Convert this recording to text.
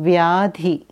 व्याधि।